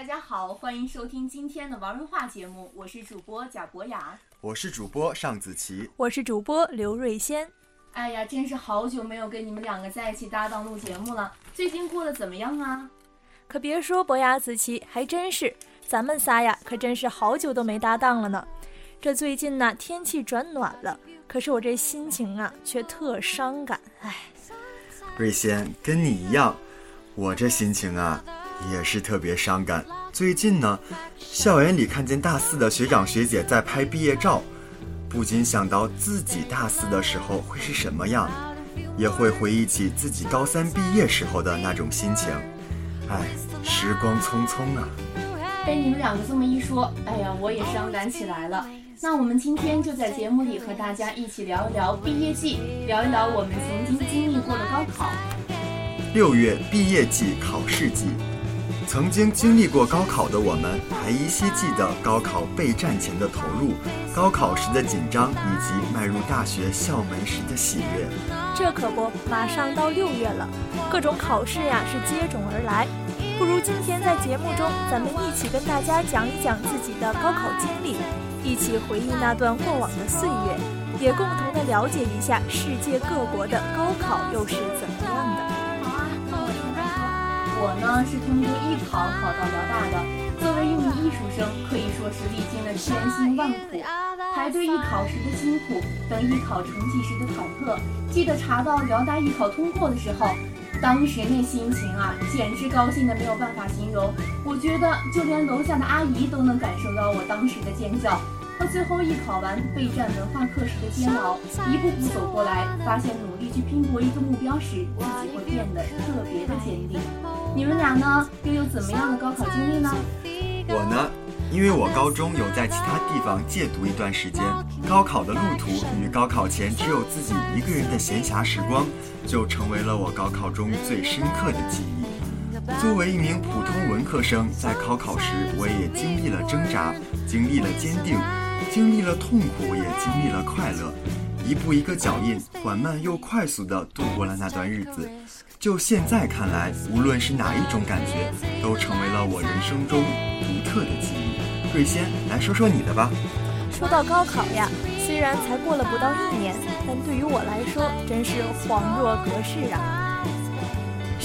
大家好，欢迎收听今天的玩文化节目，我是主播贾博雅，我是主播尚子琪，我是主播刘瑞仙。哎呀，真是好久没有跟你们两个在一起搭档录节目了，最近过得怎么样啊？可别说博雅、子琪，还真是，咱们仨呀，可真是好久都没搭档了呢。这最近呢，天气转暖了，可是我这心情啊，却特伤感。哎，瑞仙，跟你一样，我这心情啊，也是特别伤感。最近呢，校园里看见大四的学长学姐在拍毕业照。不禁想到自己大四的时候会是什么样，也会回忆起自己高三毕业时候的那种心情。哎，时光匆匆啊！被你们两个这么一说，哎呀，我也伤感起来了。那我们今天就在节目里和大家一起聊一聊毕业季，聊一聊我们曾经经历过的高考。六月毕业季，考试季。曾经经历过高考的我们，还依稀记得高考备战前的投入，高考时的紧张，以及迈入大学校门时的喜悦。这可不，马上到六月了，各种考试呀是接踵而来。不如今天在节目中，咱们一起跟大家讲一讲自己的高考经历，一起回忆那段过往的岁月，也共同的了解一下世界各国的高考又是怎么样的。我呢是通过艺考考到辽大的。作为一名艺术生，可以说是历经了千辛万苦，排队艺考时的辛苦，等艺考成绩时的忐忑。记得查到辽大艺考通过的时候，当时那心情啊，简直高兴的没有办法形容。我觉得就连楼下的阿姨都能感受到我当时的尖叫。和最后艺考完备战文化课时的煎熬，一步步走过来，发现努力去拼搏一个目标时，自己会变得特别的坚定。你们俩呢，又有怎么样的高考经历呢？我呢，因为我高中有在其他地方借读一段时间，高考的路途与高考前只有自己一个人的闲暇时光，就成为了我高考中最深刻的记忆。作为一名普通文科生，在高考时我也经历了挣扎，经历了坚定，经历了痛苦，也经历了快乐，一步一个脚印，缓慢又快速地度过了那段日子。就现在看来，无论是哪一种感觉，都成为了我人生中独特的记忆。瑞仙，来说说你的吧。说到高考呀，虽然才过了不到一年，但对于我来说，真是恍若隔世啊。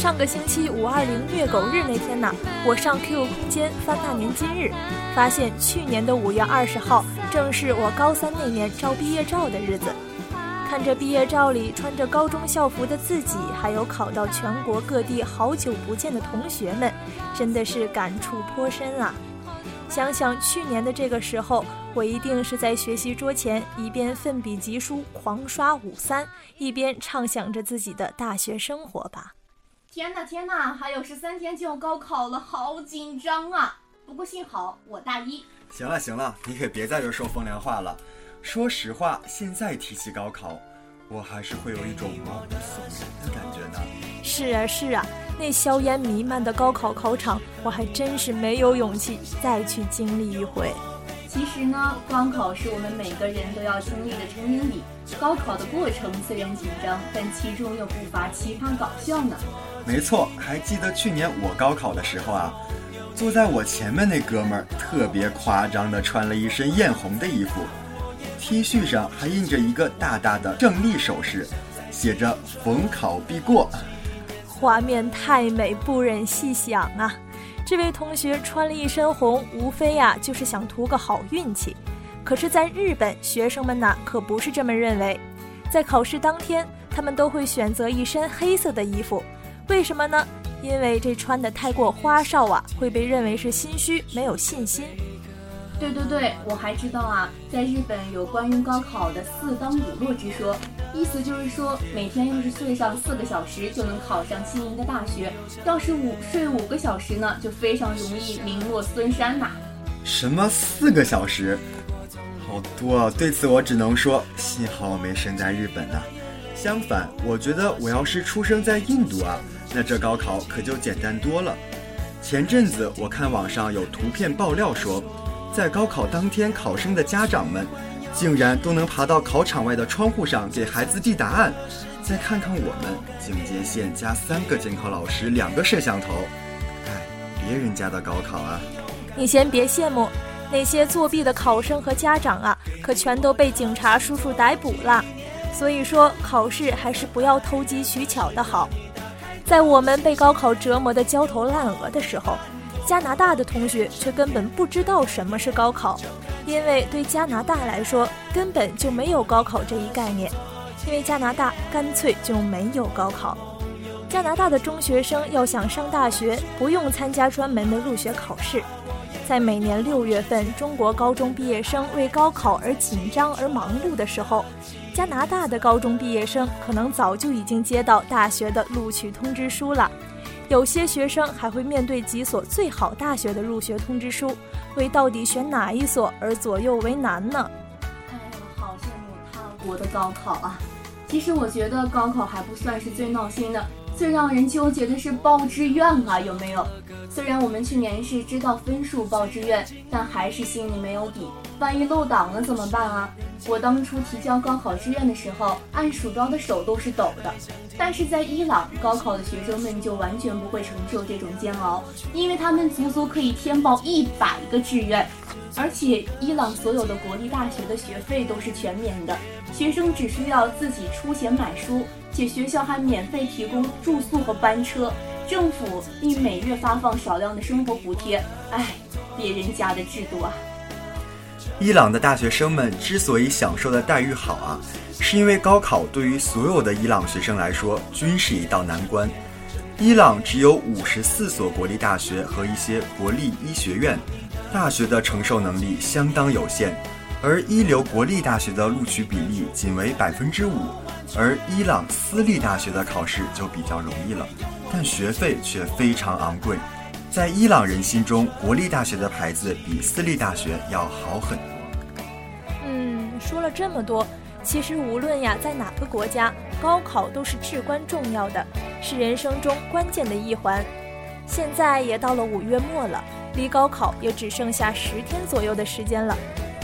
上个星期五二零虐狗日那天呢，我上 QQ 空间翻那年今日，发现去年的五月二十号，正是我高三那年照毕业照的日子。看着毕业照里穿着高中校服的自己，还有考到全国各地好久不见的同学们，真的是感触颇深啊！想想去年的这个时候，我一定是在学习桌前一边奋笔疾书狂刷五三，一边畅想着自己的大学生活吧。天呐天呐，还有十三天就要高考了，好紧张啊！不过幸好我大一。行了行了，你可别在这说风凉话了。说实话，现在提起高考，我还是会有一种毛骨悚然的感觉呢。是啊是啊，那硝烟弥漫的高考考场，我还真是没有勇气再去经历一回。其实呢，高考是我们每个人都要经历的成年礼。高考的过程虽然紧张，但其中又不乏奇葩搞笑呢。没错，还记得去年我高考的时候啊，坐在我前面那哥们儿特别夸张的穿了一身艳红的衣服。T 恤上还印着一个大大的胜利手势，写着“逢考必过”，画面太美，不忍细想啊！这位同学穿了一身红，无非呀就是想图个好运气。可是，在日本，学生们呢可不是这么认为，在考试当天，他们都会选择一身黑色的衣服，为什么呢？因为这穿的太过花哨啊，会被认为是心虚，没有信心。对对对，我还知道啊，在日本有关于高考的四当五落之说，意思就是说，每天要是睡上四个小时就能考上心仪的大学，要是午睡五个小时呢，就非常容易名落孙山呐。什么四个小时？好多啊！对此我只能说，幸好我没生在日本呐。相反，我觉得我要是出生在印度啊，那这高考可就简单多了。前阵子我看网上有图片爆料说。在高考当天，考生的家长们竟然都能爬到考场外的窗户上给孩子递答案。再看看我们，警戒线加三个监考老师，两个摄像头，哎，别人家的高考啊！你先别羡慕，那些作弊的考生和家长啊，可全都被警察叔叔逮捕了。所以说，考试还是不要投机取巧的好。在我们被高考折磨得焦头烂额的时候，加拿大的同学却根本不知道什么是高考，因为对加拿大来说根本就没有高考这一概念，因为加拿大干脆就没有高考。加拿大的中学生要想上大学，不用参加专门的入学考试。在每年六月份，中国高中毕业生为高考而紧张而忙碌的时候，加拿大的高中毕业生可能早就已经接到大学的录取通知书了。有些学生还会面对几所最好大学的入学通知书，为到底选哪一所而左右为难呢？哎呀，好羡慕他国的高考啊！其实我觉得高考还不算是最闹心的。最让人纠结的是报志愿啊，有没有？虽然我们去年是知道分数报志愿，但还是心里没有底。万一漏档了怎么办啊？我当初提交高考志愿的时候，按鼠标的手都是抖的。但是在伊朗，高考的学生们就完全不会承受这种煎熬，因为他们足足可以填报一百个志愿，而且伊朗所有的国立大学的学费都是全免的，学生只需要自己出钱买书。且学校还免费提供住宿和班车，政府并每月发放少量的生活补贴。哎，别人家的制度啊！伊朗的大学生们之所以享受的待遇好啊，是因为高考对于所有的伊朗学生来说均是一道难关。伊朗只有五十四所国立大学和一些国立医学院，大学的承受能力相当有限，而一流国立大学的录取比例仅为百分之五。而伊朗私立大学的考试就比较容易了，但学费却非常昂贵。在伊朗人心中，国立大学的牌子比私立大学要好很多。嗯，说了这么多，其实无论呀在哪个国家，高考都是至关重要的，是人生中关键的一环。现在也到了五月末了，离高考也只剩下十天左右的时间了。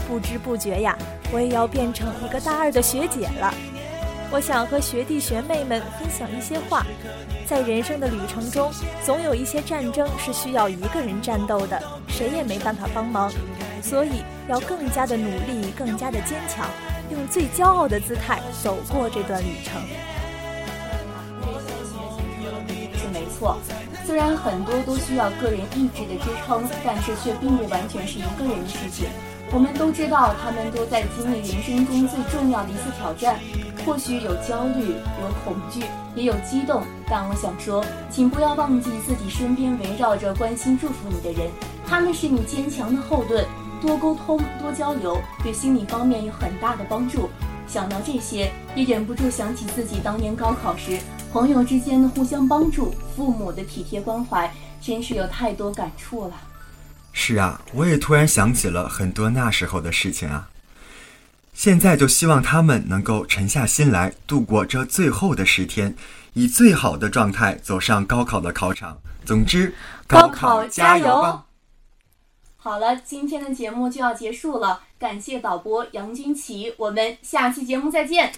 不知不觉呀，我也要变成一个大二的学姐了。我想和学弟学妹们分享一些话，在人生的旅程中，总有一些战争是需要一个人战斗的，谁也没办法帮忙，所以要更加的努力，更加的坚强，用最骄傲的姿态走过这段旅程。是没错，虽然很多都需要个人意志的支撑，但是却并不完全是一个人的事情。我们都知道，他们都在经历人生中最重要的一次挑战。或许有焦虑，有恐惧，也有激动，但我想说，请不要忘记自己身边围绕着关心、祝福你的人，他们是你坚强的后盾。多沟通，多交流，对心理方面有很大的帮助。想到这些，也忍不住想起自己当年高考时，朋友之间的互相帮助，父母的体贴关怀，真是有太多感触了。是啊，我也突然想起了很多那时候的事情啊。现在就希望他们能够沉下心来，度过这最后的十天，以最好的状态走上高考的考场。总之，高考加油吧！好了，今天的节目就要结束了，感谢导播杨军奇，我们下期节目再见。